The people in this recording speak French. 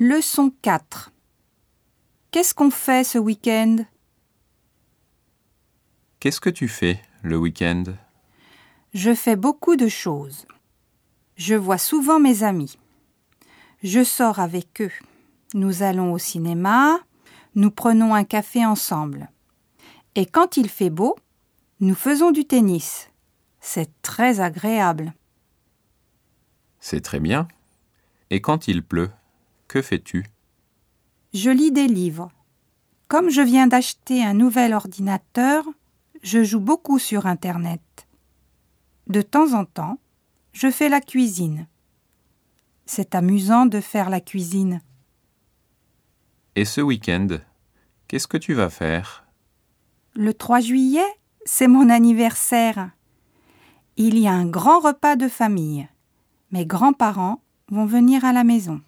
Leçon 4 Qu'est-ce qu'on fait ce week-end? Qu'est-ce que tu fais le week-end? Je fais beaucoup de choses. Je vois souvent mes amis. Je sors avec eux. Nous allons au cinéma, nous prenons un café ensemble. Et quand il fait beau, nous faisons du tennis. C'est très agréable. C'est très bien. Et quand il pleut, que fais-tu? Je lis des livres. Comme je viens d'acheter un nouvel ordinateur, je joue beaucoup sur Internet. De temps en temps, je fais la cuisine. C'est amusant de faire la cuisine. Et ce week-end, qu'est-ce que tu vas faire? Le 3 juillet, c'est mon anniversaire. Il y a un grand repas de famille. Mes grands-parents vont venir à la maison.